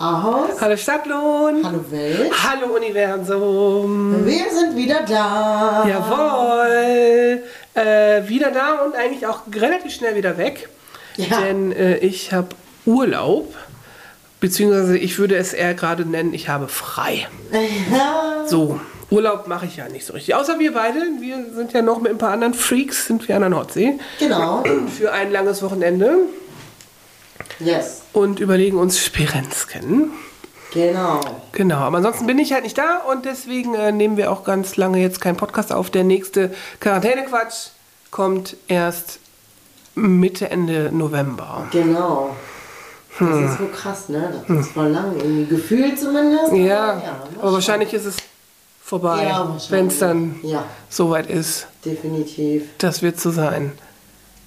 Ahaus. Hallo Stadtlohn. Hallo Welt. Hallo Universum. Wir sind wieder da. Jawohl. Äh, wieder da und eigentlich auch relativ schnell wieder weg. Ja. Denn äh, ich habe Urlaub. Beziehungsweise ich würde es eher gerade nennen, ich habe frei. Ja. So, Urlaub mache ich ja nicht so richtig. Außer wir beide, wir sind ja noch mit ein paar anderen Freaks, sind wir an der Nordsee. Genau. Für ein langes Wochenende. Yes. Und überlegen uns Spirenzken. Genau. Genau, aber ansonsten bin ich halt nicht da und deswegen äh, nehmen wir auch ganz lange jetzt keinen Podcast auf. Der nächste Quarantänequatsch kommt erst Mitte, Ende November. Genau. Das Hm. ist so krass, ne? Das ist voll lang. Irgendwie gefühlt zumindest. Ja, mal aber wahrscheinlich ist es vorbei, Ja, wenn es dann Ja, soweit ist. definitiv. Das wird so sein.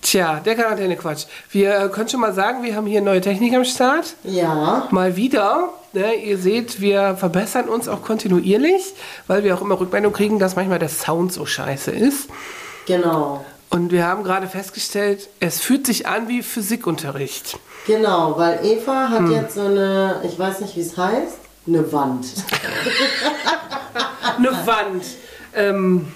Tja, der Quarantänequatsch. Wir äh, können schon mal sagen, wir haben hier neue Technik am Start. Ja. Mal wieder. Ne, ihr seht, wir verbessern uns auch kontinuierlich, weil wir auch immer Rückmeldung kriegen, dass manchmal der Sound so scheiße ist. Genau. Und wir haben gerade festgestellt, es fühlt sich an wie Physikunterricht. Genau, weil Eva hat Hm. jetzt so eine, ich weiß nicht, wie es heißt, eine Wand. Eine Wand. Ähm,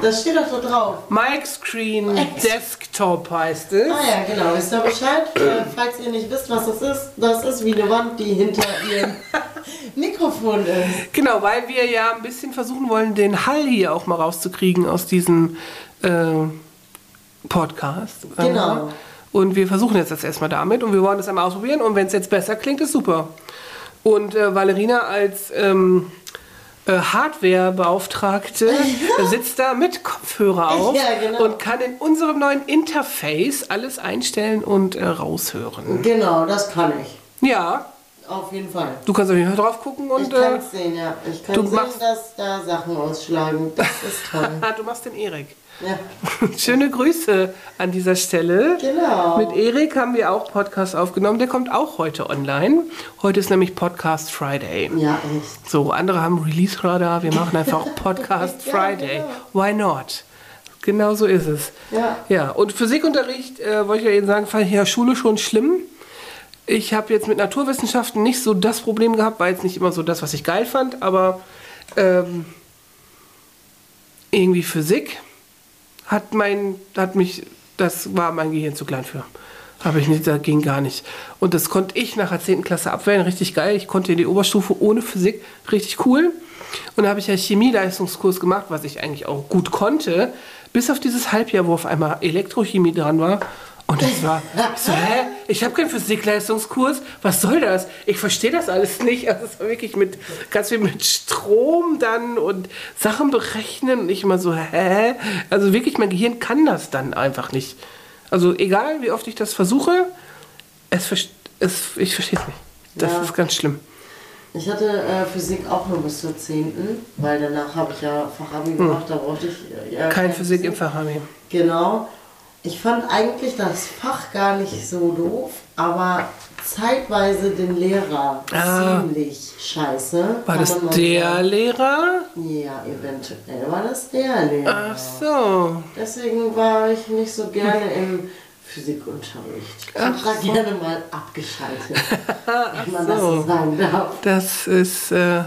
Das steht doch so drauf. Mic Screen Desktop heißt es. Ah ja, genau. Wisst ihr Bescheid? Äh, falls ihr nicht wisst, was das ist, das ist wie eine Wand, die hinter ihrem Mikrofon ist. Genau, weil wir ja ein bisschen versuchen wollen, den Hall hier auch mal rauszukriegen aus diesem äh, Podcast. Genau. Und wir versuchen jetzt das erstmal damit und wir wollen das einmal ausprobieren und wenn es jetzt besser klingt, ist super. Und äh, Valerina als ähm, äh, Hardware-Beauftragte sitzt da mit Kopfhörer auf Ja, genau. und kann in unserem neuen Interface alles einstellen und äh, raushören. Genau, das kann ich. Ja, Auf jeden Fall. du kannst auf jeden Fall drauf gucken Ich und kann äh, sehen, ja. Ich kann du sehen, machst- dass da Sachen ausschlagen. Das ist toll. du machst den Erik. Ja, Schöne Grüße an dieser Stelle. genau. Mit Erik haben wir auch Podcast aufgenommen. Der kommt auch heute online. Heute ist nämlich Podcast Friday. Ja, echt. So, andere haben Release-Radar. Wir machen einfach Podcast Ja, Friday. genau. Why not? Genau so ist es. Ja. Ja, und Physikunterricht, äh, wollte ich ja eben sagen, fand ich der Schule schon schlimm. Ich habe jetzt mit Naturwissenschaften nicht so das Problem gehabt, war jetzt nicht immer so das, was ich geil fand, aber ähm, irgendwie Physik hat mein, hat mich, das war mein Gehirn zu klein für. Habe ich nicht, das ging gar nicht. Und das konnte ich nach der 10. Klasse abwählen, richtig geil. Ich konnte in die Oberstufe ohne Physik, richtig cool. Und da habe ich ja Chemieleistungskurs gemacht, was ich eigentlich auch gut konnte, bis auf dieses Halbjahr, wo auf einmal Elektrochemie dran war. Und das war so, hä? Ich habe keinen Physikleistungskurs. Was soll das? Ich verstehe das alles nicht. Also es war wirklich mit ganz viel mit Strom dann und Sachen berechnen und ich immer so, hä? Also wirklich, mein Gehirn kann das dann einfach nicht. Also egal, wie oft ich das versuche, es, es ich verstehe es nicht. Das Ja. ist ganz schlimm. Ich hatte äh, Physik auch nur bis zur 10., weil danach habe ich ja Fachabi gemacht, da brauchte ich äh, ja Hm. Kein keine Physik im Fachabi. Genau. Ich fand eigentlich das Fach gar nicht so doof, aber zeitweise den Lehrer Ah. ziemlich scheiße. War das der sagen. Lehrer? Ja, eventuell war das der Lehrer. Ach so. Deswegen war ich nicht so gerne im Physikunterricht. Ich habe da gerne mal abgeschaltet, wenn man das so so. sagen darf. Das ist äh,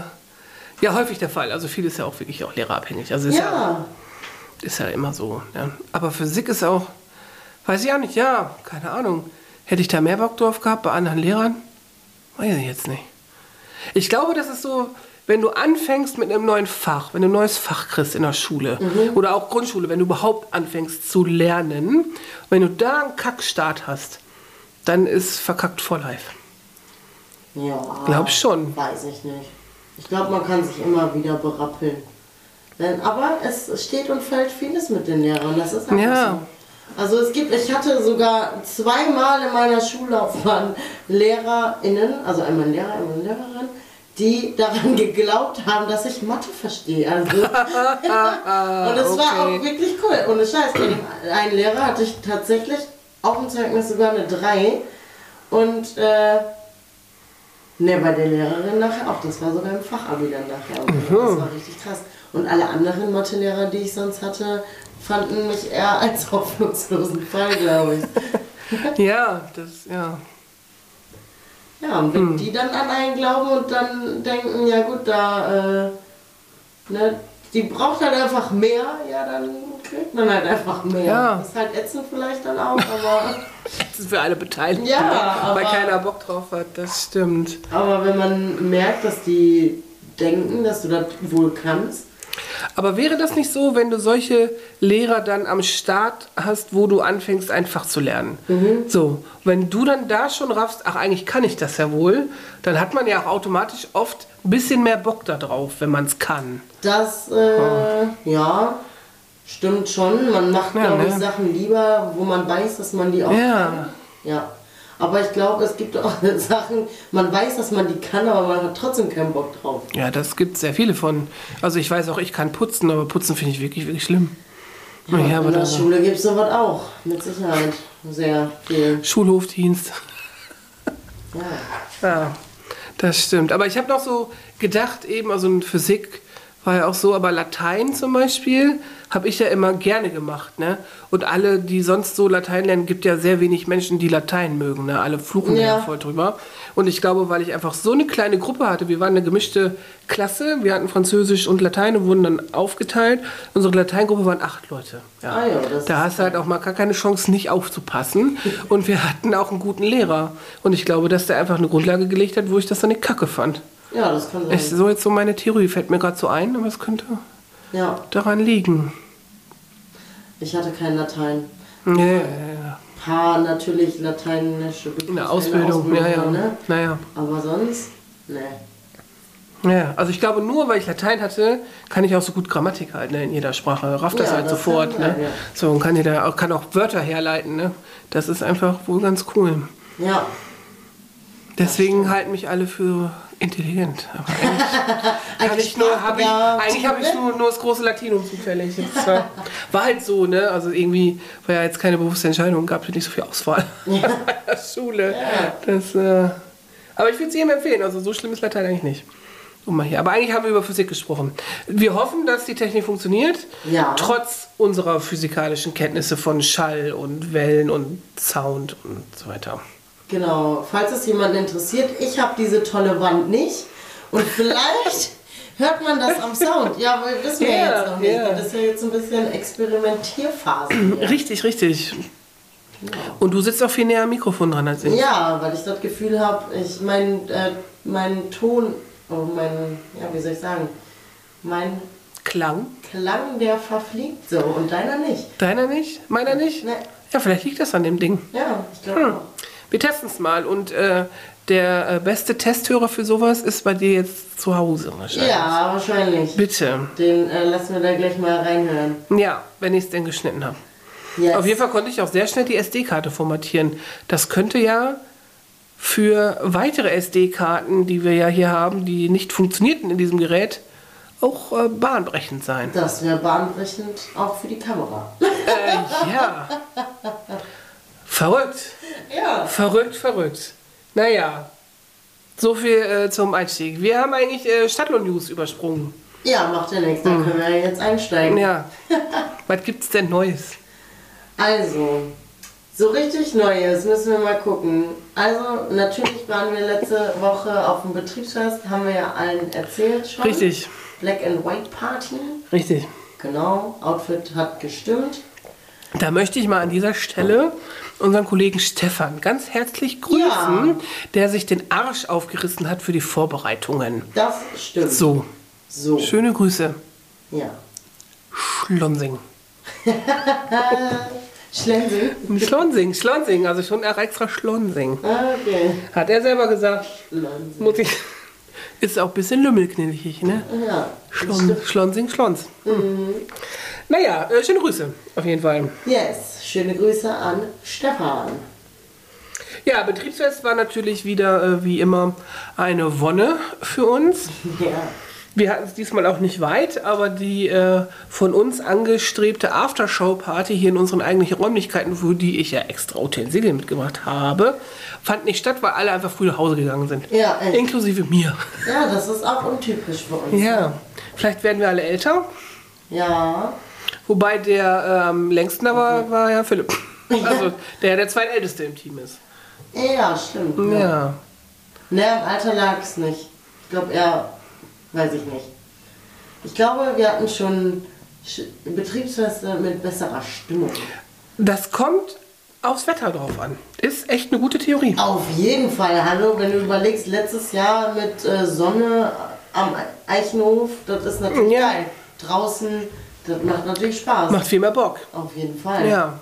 ja häufig der Fall. Also viel ist ja auch wirklich auch lehrerabhängig. Also ist ja, Ja, ist ja immer so. Ja. Aber Physik ist auch, weiß ich auch nicht, ja, keine Ahnung. Hätte ich da mehr Bock drauf gehabt bei anderen Lehrern? Weiß ich jetzt nicht. Ich glaube, das ist so, wenn du anfängst mit einem neuen Fach, wenn du ein neues Fach kriegst in der Schule oder auch Grundschule, wenn du überhaupt anfängst zu lernen, wenn du da einen Kackstart hast, dann ist verkackt for life. ja. Glaub schon. Weiß ich nicht. Ich glaube, man kann sich immer wieder berappeln. Denn, aber es steht und fällt vieles mit den Lehrern. Das ist einfach Ja. so. Also es gibt, ich hatte sogar zweimal in meiner Schullaufbahn LehrerInnen, also einmal ein Lehrer, einmal eine Lehrerin, die daran geglaubt haben, dass ich Mathe verstehe. Also, und es war auch okay. wirklich cool. Und Scheiß, dem einen Lehrer hatte ich tatsächlich auf dem Zeugnis sogar eine 3. Und äh, ne, bei der Lehrerin nachher auch. Das war sogar im Fachabi dann nachher. Also, Das war richtig krass. Und alle anderen Mathelehrer, die ich sonst hatte, fanden mich eher als hoffnungslosen Fall, glaube ich. Ja, das, ja. Ja, und wenn die dann an einen glauben und dann denken, ja gut, da, äh, ne, die braucht halt einfach mehr, ja, dann kriegt man halt einfach mehr. Ja. Ist halt ätzend vielleicht dann auch, aber, Das ist für alle Beteiligten, Ja, ne? weil aber- keiner Bock drauf hat. Das stimmt. aber wenn man merkt, dass die denken, dass du das wohl kannst, Aber wäre das nicht so, wenn du solche Lehrer dann am Start hast, wo du anfängst, einfach zu lernen? So, wenn du dann da schon raffst, ach, eigentlich kann ich das ja wohl, dann hat man ja auch automatisch oft ein bisschen mehr Bock da drauf, wenn man es kann. das, äh, ja, stimmt schon. Man macht, Ja, glaube ich, ne? Sachen lieber, wo man weiß, dass man die auch Ja. kann. Ja. Aber ich glaube, es gibt auch Sachen, man weiß, dass man die kann, aber man hat trotzdem keinen Bock drauf. Ja, das gibt sehr viele von. Also ich weiß auch, ich kann putzen, aber putzen finde ich wirklich, wirklich schlimm. Ja, in aber der da, Schule gibt es sowas auch, mit Sicherheit. Sehr viel. Schulhofdienst. Ja. Ja, das stimmt. Aber ich habe noch so gedacht, eben, also in Physik war ja auch so, aber Latein zum Beispiel habe ich ja immer gerne gemacht. Ne? Und alle, die sonst so Latein lernen, gibt ja sehr wenig Menschen, die Latein mögen. Ne? Alle fluchen ja. Ja. voll drüber. Und ich glaube, weil ich einfach so eine kleine Gruppe hatte, wir waren eine gemischte Klasse, wir hatten Französisch und Latein und wurden dann aufgeteilt. Unsere Lateingruppe waren acht Leute. Ja. Ah ja, da hast du halt auch mal gar keine Chance, nicht aufzupassen. Und wir hatten auch einen guten Lehrer. Und ich glaube, dass der einfach eine Grundlage gelegt hat, wo ich das dann eine Kacke fand. Ja, das kann sein. Ist so jetzt so meine Theorie, fällt mir gerade so ein, aber es könnte Ja, daran liegen. ich hatte kein Latein. Ja, ja, ja. Paar natürlich lateinische Begriffe In der Ausbildung, ja, ja. Ne? Naja. Aber sonst, ne. Ja, also ich glaube, nur weil ich Latein hatte, kann ich auch so gut Grammatik halten ne, in jeder Sprache. Rafft das Ja, halt das sofort. Ne? sein, ja. So, und kann, dir da auch, kann auch Wörter herleiten. Ne? Das ist einfach wohl ganz cool. Ja, Deswegen halten mich alle für intelligent. Aber eigentlich, kann ich nur, hab ich, Ja. eigentlich habe ich nur, nur das große Latinum zufällig. Das war, war halt so, ne? Also irgendwie, weil ja jetzt keine bewusste Entscheidung gab, es nicht so viel Auswahl bei der Schule. Das, äh, aber ich würde es jedem empfehlen. Also so schlimm ist Latein eigentlich nicht. Um mal hier. Aber eigentlich haben wir über Physik gesprochen. Wir hoffen, dass die Technik funktioniert. Ja. Trotz unserer physikalischen Kenntnisse von Schall und Wellen und Sound und so weiter. Genau. Falls es jemanden interessiert, ich habe diese tolle Wand nicht. Und vielleicht hört man das am Sound. Ja, aber wissen wir Ja, jetzt noch nicht. ja. Das ist ja jetzt ein bisschen Experimentierphase. hier. Richtig, richtig. Und du sitzt auch viel näher am Mikrofon dran als ich. Ja, weil ich das Gefühl habe, ich mein, äh, mein Ton, oh, mein, ja, wie soll ich sagen, mein Klang. Klang, der verfliegt so und deiner nicht. Deiner nicht? Meiner nicht? Nee. Ja, vielleicht liegt das an dem Ding. Ja, ich glaube Hm. auch. Wir testen es mal. Und äh, der äh, beste Testhörer für sowas ist bei dir jetzt zu Hause wahrscheinlich. Ja, wahrscheinlich. Bitte. Den äh, lassen wir da gleich mal reinhören. Ja, wenn ich es denn geschnitten habe. Yes. Auf jeden Fall konnte ich auch sehr schnell die SD-Karte formatieren. Das könnte ja für weitere SD-Karten, die wir ja hier haben, die nicht funktionierten in diesem Gerät, auch äh, bahnbrechend sein. Das wäre bahnbrechend auch für die Kamera. Äh, ja. Verrückt. Ja. Verrückt, verrückt. Naja, so viel äh, zum Einstieg. Wir haben eigentlich äh, Stadtlohn-News übersprungen. Ja, macht ja nichts. Da können wir ja jetzt einsteigen. Hm. Ja. Was gibt's denn Neues? Also, so richtig Neues müssen wir mal gucken. Also, natürlich waren wir letzte Woche auf dem Betriebsfest, haben wir ja allen erzählt schon. Richtig, Black and White Party. richtig. Genau, Outfit hat gestimmt. Da möchte ich mal an dieser Stelle unseren Kollegen Stefan ganz herzlich grüßen, Ja. der sich den Arsch aufgerissen hat für die Vorbereitungen. Das stimmt. So, So. schöne Grüße. Ja. Schlonsing. Schlensen. Schlonsing, Schlonsing, also schon auch extra Schlonsing. Okay. Hat er selber gesagt. Schlensen. Muss ich. Ist auch ein bisschen lümmelknilchig, ne? Ja. Schlon, Schlonsing, Schlons. Mhm. Naja, äh, schöne Grüße, auf jeden Fall. Yes. Schöne Grüße an Stefan. Ja, Betriebsfest war natürlich wieder äh, wie immer eine Wonne für uns. Ja. Wir hatten es diesmal auch nicht weit, aber die äh, von uns angestrebte Aftershow-Party hier in unseren eigentlichen Räumlichkeiten, für die ich ja extra Utensilien mitgebracht habe, fand nicht statt, weil alle einfach früh nach Hause gegangen sind. Ja, echt. Inklusive mir. ja, das ist auch untypisch für uns. Ja, vielleicht werden wir alle älter. Ja. Wobei der äh, am längsten da war, war ja Philipp. Also der der zweitälteste im Team ist. Ja, stimmt. Ja. Ja. Ne, im Alter lag es nicht. Ich glaube, er, weiß ich nicht. Ich glaube, wir hatten schon Sch- Betriebsfeste mit besserer Stimmung. Das kommt aufs Wetter drauf an. Ist echt eine gute Theorie. Auf jeden Fall. Hallo, wenn du überlegst, letztes Jahr mit äh, Sonne am Eichenhof, das ist natürlich Ja. geil. Draußen, das macht natürlich Spaß. Macht viel mehr Bock. Auf jeden Fall. Ja.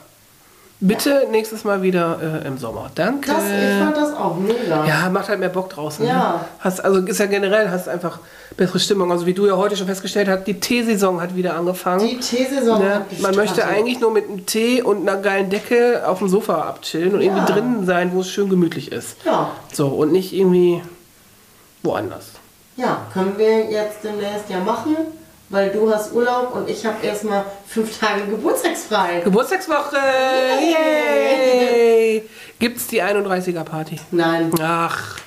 Bitte nächstes Mal wieder äh, im Sommer. Danke. Das, ich fand das auch mega. ja, macht halt mehr Bock draußen. Ja. Ne? Hast, also ist ja generell, hast einfach bessere Stimmung. Also wie du ja heute schon festgestellt hast, die Teesaison hat wieder angefangen. Die Teesaison Ne? hat Man möchte eigentlich nur mit einem Tee und einer geilen Decke auf dem Sofa abchillen und Ja. irgendwie drinnen sein, wo es schön gemütlich ist. Ja. So, und nicht irgendwie woanders. Ja, können wir jetzt demnächst ja machen, weil du hast Urlaub und ich habe erstmal fünf Tage geburtstagsfrei. Geburtstagswoche! Yay! Gibt's die 31er Party? Nein. Ach,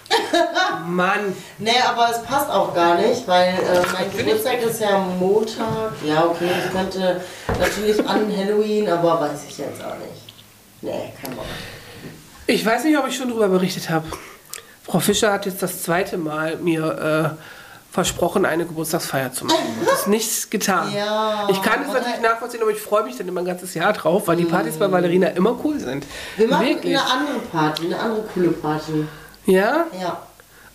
Mann. Nee, aber es passt auch gar nicht, weil äh, mein Geburtstag ist ja Montag. Ja, okay, ich könnte natürlich an Halloween, aber weiß ich jetzt auch nicht. Nee, kein Bock. Ich weiß nicht, ob ich schon darüber berichtet habe. Frau Fischer hat jetzt das zweite Mal mir äh, versprochen, eine Geburtstagsfeier zu machen. Das nicht getan. Ja. ich kann es natürlich nachvollziehen, aber ich freue mich dann immer ein ganzes Jahr drauf, weil die Partys bei Valerina immer cool sind. Wir machen Wirklich. eine andere Party, eine andere coole Party. Ja, Ja.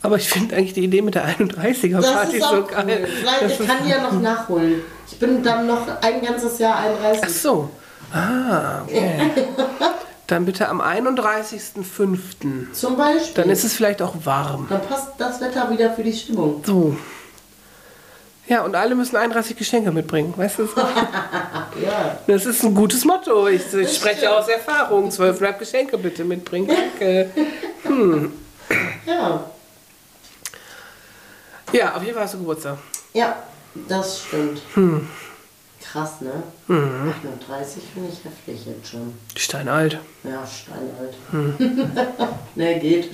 aber ich finde eigentlich die Idee mit der 31er Das Party ist auch so cool. geil. Vielleicht, Das ich ist- kann die ja noch nachholen. Ich bin dann noch ein ganzes Jahr Ach 31. so. Ah, okay. Dann bitte am 31.05. Zum Beispiel. Dann ist es vielleicht auch warm. Dann passt das Wetter wieder für die Stimmung. So. Ja, und alle müssen 31 Geschenke mitbringen. Weißt du? Ja. Das ist ein gutes Motto. Ich, ich spreche stimmt. aus Erfahrung. Zwölfeinhalb Geschenke bitte mitbringen. Danke. Ja. Ja, auf jeden Fall hast du Geburtstag. Ja, das stimmt. Hm. Krass, ne? 38 finde ich heftig jetzt schon. Steinalt. Ja, steinalt. Hm. ne, geht.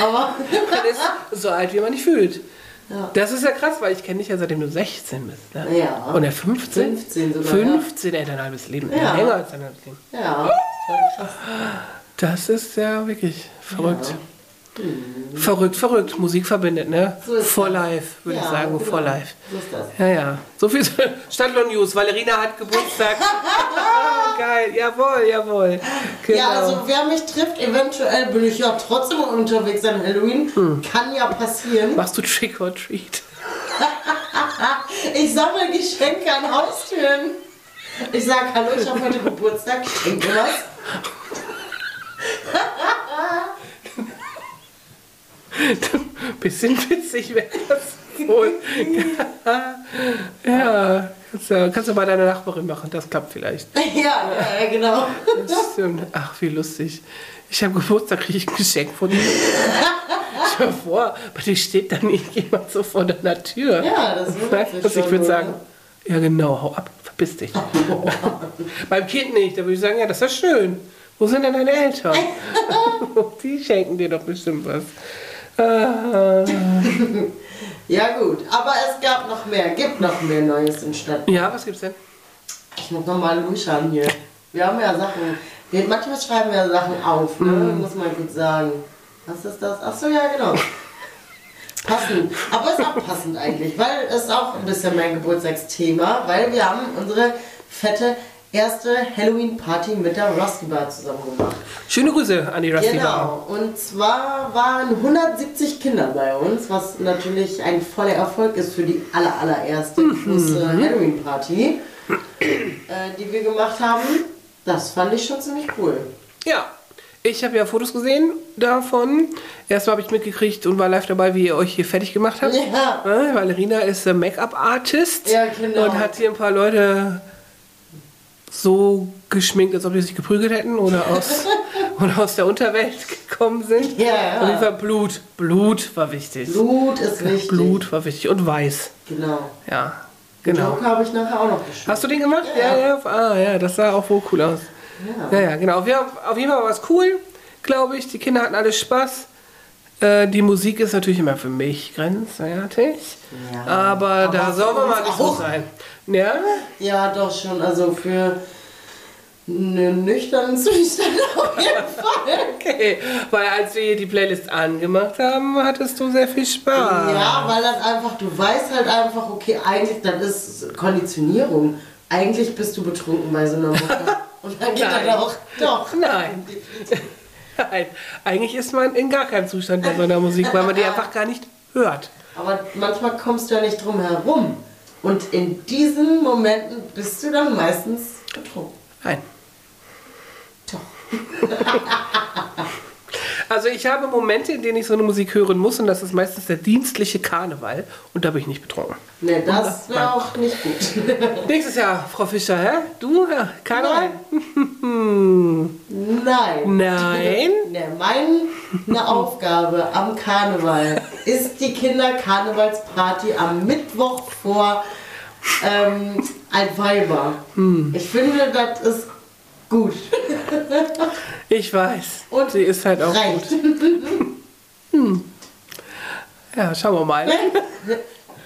Aber Man ist so alt, wie man dich fühlt. Ja. Das ist ja krass, weil ich kenne dich ja seitdem du 16 bist. Ne? Ja. Und er 15? 15 sogar, 15, ey, dein halbes Leben. Ja. Länger als dein halbes Leben. ja. Das ist ja wirklich verrückt. Ja. Verrückt, verrückt. Musik verbindet, ne? So for das. life, würde ich Ja, sagen. genau. For life. So ist das. Ja, ja. So viel Stadtlohn News. Valerina hat Geburtstag. Geil, jawohl, jawohl. Genau. Ja, also wer mich trifft, eventuell bin ich ja trotzdem unterwegs an Halloween. Hm. Kann ja passieren. Machst du Trick or Treat? Ich sammle Geschenke an Haustüren. Ich sag, hallo, ich habe heute Geburtstag, schenk mir was. Bisschen witzig wäre das wohl. ja, kannst du, kannst du bei deiner Nachbarin machen. Das klappt vielleicht. Ja, ja, genau. Das stimmt. Ach, wie lustig. Ich habe Geburtstag, kriege ich ein Geschenk von dir. Stell dir vor, bei dir steht dann irgendjemand so vor deiner Tür. Ja, das ist wirklich was ich würde sagen, ja genau, hau ab, verpiss dich. Beim Kind nicht, da würde ich sagen, ja, das ist ja schön. Wo sind denn deine Eltern? Die schenken dir doch bestimmt was. Ah, Ja gut, aber es gab noch mehr, gibt noch mehr Neues in Stadt. ja, was gibt's denn? Ich muss nochmal durchschauen hier. Wir haben ja Sachen, wir, manchmal schreiben wir Sachen auf, ne? muss man gut sagen. Was ist das? Achso, ja genau. Passend, aber ist auch passend eigentlich, weil es auch ein bisschen mein Geburtstagsthema, weil wir haben unsere fette erste Halloween-Party mit der Rusty Bar zusammen gemacht. Schöne Grüße an die Rusty Bar. Genau, und zwar waren 170 Kinder bei uns, was natürlich ein voller Erfolg ist für die aller, allererste große Halloween-Party, äh, die wir gemacht haben. Das fand ich schon ziemlich cool. Ja, ich habe ja Fotos gesehen davon. Erstmal habe ich mitgekriegt und war live dabei, wie ihr euch hier fertig gemacht habt. Ja. Valerina ist Make-up-Artist Ja, genau. und hat hier ein paar Leute so geschminkt, als ob die sich geprügelt hätten oder aus, oder aus der Unterwelt gekommen sind. Ja, ja. Auf jeden Fall Blut. Blut war wichtig. Blut ist wichtig. Blut war wichtig. Und weiß. Genau. Ja, genau. Joker habe ich nachher auch noch gespielt. Hast du den gemacht? Ja. ja. Ah, ja, das sah auch wohl cool aus. Ja. Ja, ja, genau. Auf jeden Fall, auf jeden Fall war es cool, glaube ich. Die Kinder hatten alle Spaß. Äh, die Musik ist natürlich immer für mich grenzwertig. Ja. Aber, Aber da für soll man uns mal nicht so sein. Ja? Ja, doch schon. Also für einen nüchternen Zustand auf jeden Fall. Okay. Weil als wir hier die Playlist angemacht haben, hattest du sehr viel Spaß. Ja, weil das einfach, du weißt halt einfach, okay, eigentlich, das ist Konditionierung. Eigentlich bist du betrunken bei so einer Mucke. Und dann geht das auch. Doch. Nein. Nein. Eigentlich ist man in gar keinem Zustand bei so einer Musik, weil man die einfach gar nicht hört. Aber manchmal kommst du ja nicht drum herum. Und in diesen Momenten bist du dann meistens betrunken. Nein. Doch. Also ich habe Momente, in denen ich so eine Musik hören muss und das ist meistens der dienstliche Karneval und da bin ich nicht betrunken. Ne, das wäre auch nicht gut. Nächstes Jahr, Frau Fischer, hä? Du? Ja, Karneval? Nein. Nein. Ne, meine Aufgabe am Karneval ist die Kinderkarnevalsparty am Mittwoch vor ähm, Altweiber. Hm. Ich finde, das ist gut. Ich weiß. Und sie ist halt auch reicht. gut. Ja, schauen wir mal.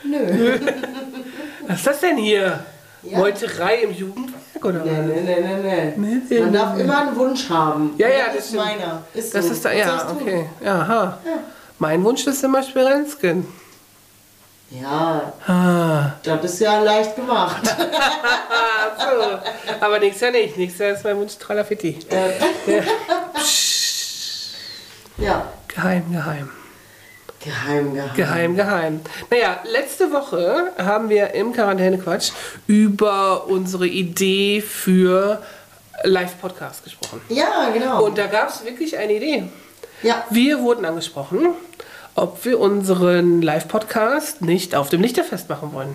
Nö. Was ist das denn hier? Ja. Meuterei im Jugendwerk oder Nee, was? nee, nee, nee, nee. Man darf immer einen Wunsch haben. Ja, ja, das ist meiner. Ist Das so. ist da, ja, okay. Aha. Mein Wunsch ist immer Spirensken. Ja, Ah. das ist ja leicht gemacht. Ach so. Aber nächstes Jahr nicht. Jahr ist mein Wunsch Tralafitti. ja, Geheim, geheim. geheim, geheim. Geheim, geheim. Naja, letzte Woche haben wir im Quarantäne-Quatsch über unsere Idee für Live-Podcast gesprochen. Ja, genau. Und da gab es wirklich eine Idee. ja, Wir wurden angesprochen, ob wir unseren Live-Podcast nicht auf dem Lichterfest machen wollen.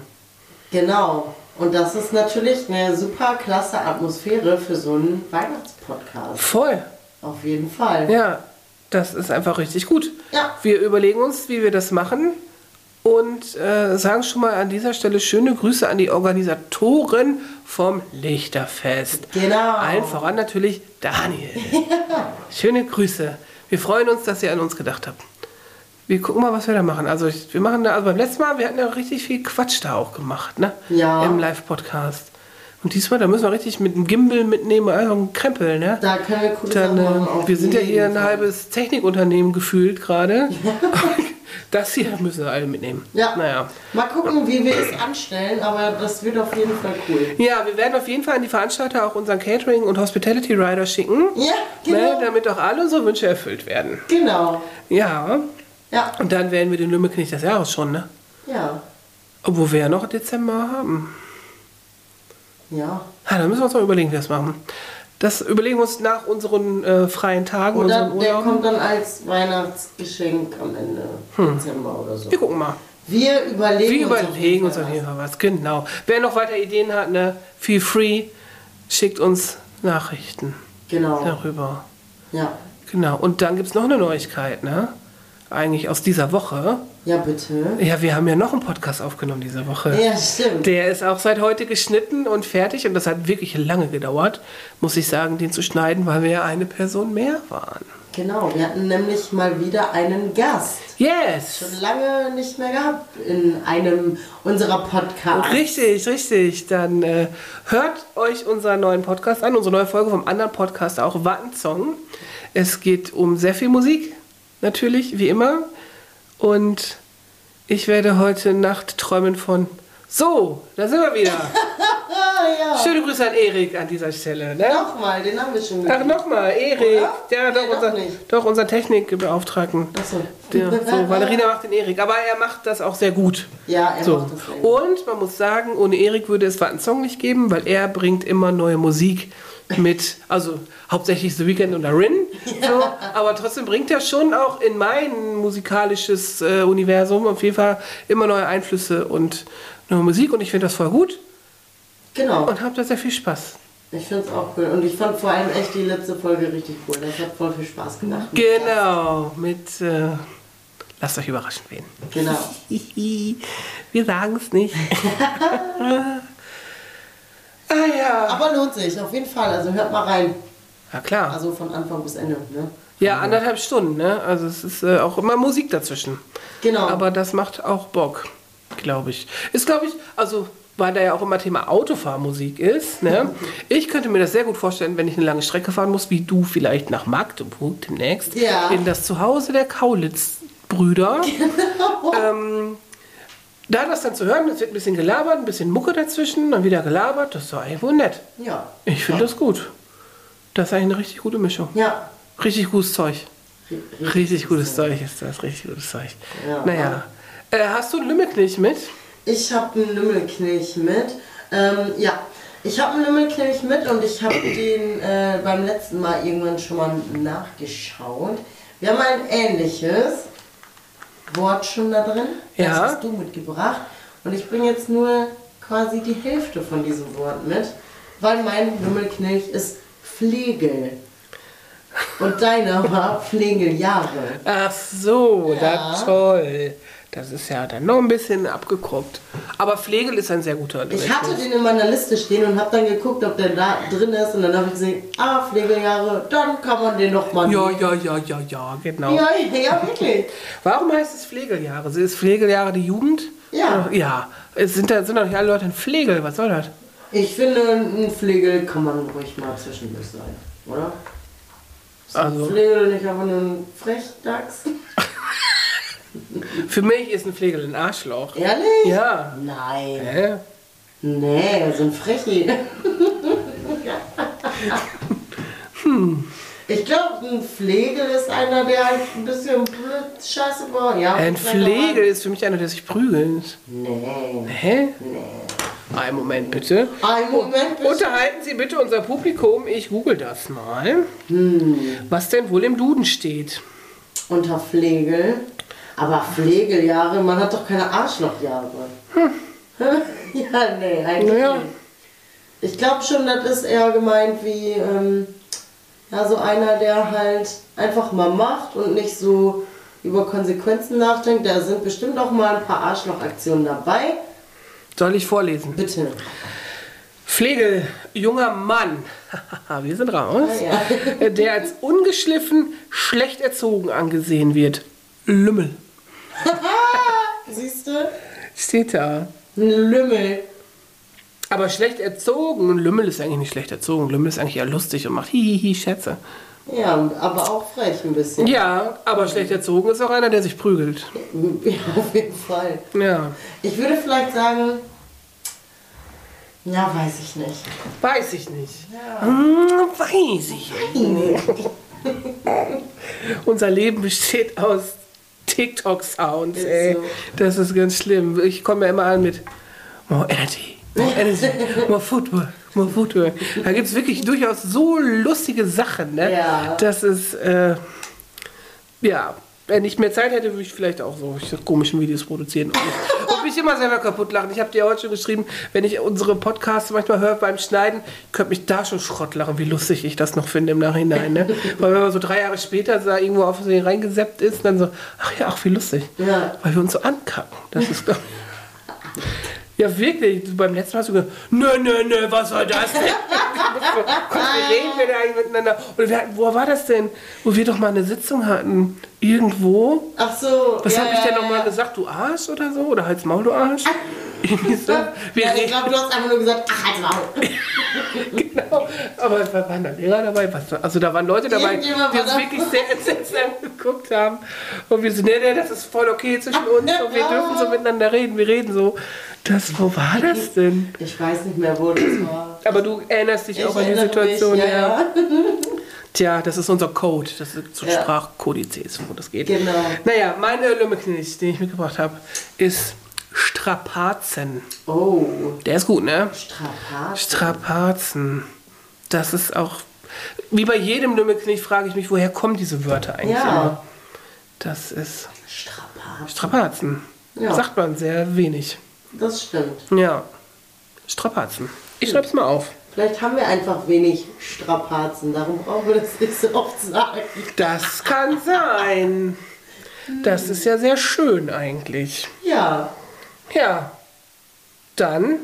genau. Und das ist natürlich eine super klasse Atmosphäre für so einen Weihnachtspodcast. Voll. Auf jeden Fall. Ja, das ist einfach richtig gut. Ja. Wir überlegen uns, wie wir das machen und äh, sagen schon mal an dieser Stelle schöne Grüße an die Organisatoren vom Lichterfest. Genau. Allen voran natürlich Daniel. Schöne Grüße. Wir freuen uns, dass ihr an uns gedacht habt. Wir gucken mal, was wir da machen. Also ich, wir machen da, also beim letzten Mal, wir hatten ja richtig viel Quatsch da auch gemacht, ne? Ja. Im Live-Podcast. Und diesmal, da müssen wir richtig mit einem Gimbal mitnehmen, also einen Krempel, ne? Da können wir coole Dann, äh, wir sind ja hier ein halbes Technikunternehmen gefühlt gerade. das hier müssen wir alle mitnehmen. Ja. Naja. Mal gucken, wie wir es anstellen, aber das wird auf jeden Fall cool. Ja, wir werden auf jeden Fall an die Veranstalter auch unseren Catering- und Hospitality Rider schicken. Ja, Ne, genau. damit auch alle unsere Wünsche erfüllt werden. Genau. Ja. Ja, Und dann werden wir den Lümmelknecht des Jahres schon, ne? ja, Obwohl wir ja noch Dezember haben. ja. Ja, dann müssen wir uns mal überlegen, wie wir das machen. Das überlegen wir uns nach unseren äh, freien Tagen, Oder der kommt dann als Weihnachtsgeschenk am Ende Dezember oder so. Wir gucken mal. Wir überlegen Wir uns auf überlegen uns auf jeden Fall was. Genau. Wer noch weiter Ideen hat, ne, feel free, schickt uns Nachrichten. Genau. darüber. Ja. Genau. Und dann gibt es noch eine Neuigkeit, ne? Eigentlich aus dieser Woche. Ja, bitte. Ja, wir haben ja noch einen Podcast aufgenommen diese Woche. Ja, stimmt. Der ist auch seit heute geschnitten und fertig und das hat wirklich lange gedauert, muss ich sagen, den zu schneiden, weil wir ja eine Person mehr waren. Genau, wir hatten nämlich mal wieder einen Gast. Yes! Schon lange nicht mehr gehabt in einem unserer Podcasts. Richtig, richtig. Dann äh, hört euch unseren neuen Podcast an, unsere neue Folge vom anderen Podcast auch, Wattensong. Es geht um sehr viel Musik, natürlich, wie immer. Und ich werde heute Nacht träumen von. So, da sind wir wieder. Ja. Schöne Grüße an Erik an dieser Stelle. Ne? Nochmal, den haben wir schon Ach, gekriegt. nochmal, Erik. Oder? Ja, doch, Nee, unser, doch, unser Technikbeauftragten. Achso. So, Valerina macht den Erik, aber er macht das auch sehr gut. Ja, er So. macht das sehr gut. Und man muss sagen, ohne Erik würde es Watten Song nicht geben, weil er bringt immer neue Musik mit, also hauptsächlich The Weeknd und Rin, so, aber trotzdem bringt er schon auch in mein musikalisches äh, Universum auf jeden Fall immer neue Einflüsse und neue Musik und ich finde das voll gut Genau. und habe da sehr viel Spaß. Ich finde es auch cool. Und ich fand vor allem echt die letzte Folge richtig cool. Das hat voll viel Spaß gemacht. Genau, mit. Äh, lasst euch überraschen, wen. Genau. Wir sagen es nicht. ah ja. Aber lohnt sich, auf jeden Fall. Also hört mal rein. Ja, klar. Also von Anfang bis Ende. Ne? Ja, anderthalb Stunden, ne? Also es ist äh, auch immer Musik dazwischen. Genau. Aber das macht auch Bock, glaube ich. Ist, glaube ich, also weil da ja auch immer Thema Autofahrmusik ist. Ne? Ich könnte mir das sehr gut vorstellen, wenn ich eine lange Strecke fahren muss, wie du vielleicht nach Magdeburg demnächst, Ja. in das Zuhause der Kaulitz-Brüder. Ähm, da das dann zu hören, es wird ein bisschen gelabert, ein bisschen Mucke dazwischen, dann wieder gelabert, das ist doch eigentlich wohl nett. Ja. Ich finde das gut. Das ist eigentlich eine richtig gute Mischung. Ja. Richtig gutes Zeug. Ri- Richtig gutes Zeug ist das, richtig gutes Zeug. Ja. Naja. Äh, hast du einen Lümmelknilch mit? Ich habe einen Lümmelknilch mit. Ähm, ja, ich habe einen Lümmelknilch mit und ich habe den äh, beim letzten Mal irgendwann schon mal nachgeschaut. Wir haben ein ähnliches Wort schon da drin. Ja. Das hast du mitgebracht. Und ich bringe jetzt nur quasi die Hälfte von diesem Wort mit, weil mein Lümmelknilch ist Flegel. Und deiner war Flegeljahre. Ach so, Ja. das toll. Das ist ja dann noch ein bisschen abgekrockt. Aber Flegel ist ein sehr guter Ich Lümmelknilch. hatte den in meiner Liste stehen und habe dann geguckt, ob der da drin ist und dann habe ich gesehen, ah, Pflegejahre, dann kann man den noch mal Ja, ja, ja, ja, ja, genau. Ja, ja, wirklich. Warum heißt es Pflegeljahre? Ist Pflegeljahre die Jugend? Ja. Ja. Es sind, da, sind doch nicht alle Leute ein Pflegel. Was soll das? Ich finde, ein Pflegel kann man ruhig mal zwischendurch sein, oder? Ist ein Also- Pflegel nicht einfach nur ein Frechdachs? Für mich ist ein Pflegel ein Arschloch. Ehrlich? Ja. Nein. Hä? Nee, so ein Frechi. Ich glaube, ein Pflegel ist einer, der halt ein bisschen blöd Scheiße baut. Ja, Ein Pflegel ist für mich einer, der sich prügelt. Nee. Hä? Einen Moment bitte. Ein Moment, bitte. Unterhalten Sie bitte unser Publikum. Ich google das mal. Hm. Was denn wohl im Duden steht. Unter Pflegel. Aber Pflegeljahre, man hat doch keine Arschlochjahre. ja, nee, eigentlich Naja. nicht. Ich glaube schon, das ist eher gemeint wie ähm, ja, so einer, der halt einfach mal macht und nicht so über Konsequenzen nachdenkt. Da sind bestimmt auch mal ein paar Arschlochaktionen dabei. Soll ich vorlesen? Bitte. Pflegel, junger Mann. Wir sind raus. Ah, ja. Der als ungeschliffen, schlecht erzogen angesehen wird. Lümmel. Siehst du? Steht da. Ein Lümmel. Aber schlecht erzogen. Und Lümmel ist eigentlich nicht schlecht erzogen. Lümmel ist eigentlich eher lustig und macht hihihi Schätze. Ja, aber auch frech ein bisschen. Ja, aber schlecht erzogen ist auch einer, der sich prügelt. Ja, auf jeden Fall. Ja. Ich würde vielleicht sagen, ja, weiß ich nicht. Weiß ich nicht. Hm, weiß ich nicht. Unser Leben besteht aus TikTok-Sounds, ey. so. Das ist ganz schlimm. Ich komme ja immer an mit More Energy, More Energy, More Football, More Football. Da gibt es wirklich durchaus so lustige Sachen, ne? Ja. Das ist, äh, ja, wenn ich mehr Zeit hätte, würde ich vielleicht auch so komische Videos produzieren und mich, immer selber kaputt lachen. Ich habe dir heute schon geschrieben, wenn ich unsere Podcasts manchmal höre beim Schneiden, könnte mich da schon Schrott lachen, wie lustig ich das noch finde im Nachhinein. Ne? Weil wenn man so drei Jahre später da irgendwo auf Versehen reingeseppt ist, dann so, ach ja, ach wie lustig. Ja. Weil wir uns so ankacken. Das ist ich- ja, wirklich. Du, beim letzten Mal hast du gesagt, nö, nö, nö, was war das denn? Guck, wie reden wir da eigentlich miteinander? Oder wir hatten, wo war das denn? Wo wir doch mal eine Sitzung hatten. Irgendwo. Ach so. Was ja, habe ich denn ja, nochmal ja. gesagt? Du Arsch oder so? Oder halt's Maul, du Arsch? So. Ja, ich glaube, du hast einfach nur gesagt, ach, halt Maul. genau. Aber es waren da Lehrer dabei? Was, also da waren Leute dabei, die uns da- wirklich sehr entsetzt angeguckt haben. Und wir so, nee, nee, das ist voll okay zwischen uns. Und wir dürfen so miteinander reden. Wir reden so. Das, wo war das denn? Ich weiß nicht mehr, wo das war. Aber du erinnerst dich Ich auch an die Situation, mich, ja. ja, ja. Tja, das ist unser Code. Das ist zu Ja. Sprachkodizes, wo das geht. Genau. Naja, mein Lümmelknilch, den ich mitgebracht habe, ist Strapazen. Oh, Der ist gut, ne? Strapazen. Strapazen. Das ist auch. Wie bei jedem Lümmelknilch frage ich mich, woher kommen diese Wörter eigentlich Ja. immer? Das ist Strapazen. Strapazen. Ja. Sagt man sehr wenig. Das stimmt. Ja. Strapazen. Ich schreib's mal auf. Vielleicht haben wir einfach wenig Strapazen, darum brauchen wir das nicht so oft sagen. Das kann sein. Das ist ja sehr schön eigentlich. Ja, Ja, dann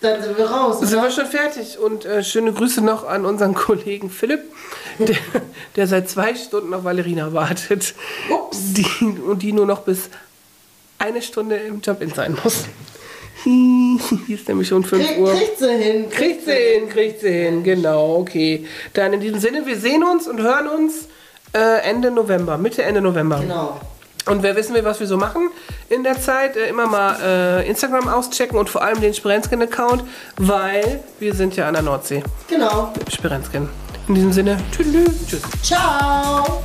dann sind wir raus. sind oder? wir schon fertig. Und äh, schöne Grüße noch an unseren Kollegen Philipp, der, der seit zwei Stunden auf Valerina wartet. Ups. Die, und die nur noch bis eine Stunde im Job-In sein muss. Hier ist nämlich schon 5 Krieg, Uhr. kriegt sie hin. Kriegt sie hin, kriegt sie hin, genau, okay. Dann in diesem Sinne, wir sehen uns und hören uns äh, Ende November, Mitte, Ende November. Genau. Und wer wissen will, was wir so machen in der Zeit, äh, immer mal äh, Instagram auschecken und vor allem den Spirenskin-Account, weil wir sind ja an der Nordsee. Genau. Spirenskin. In diesem Sinne, tschüss. tschüss. Ciao.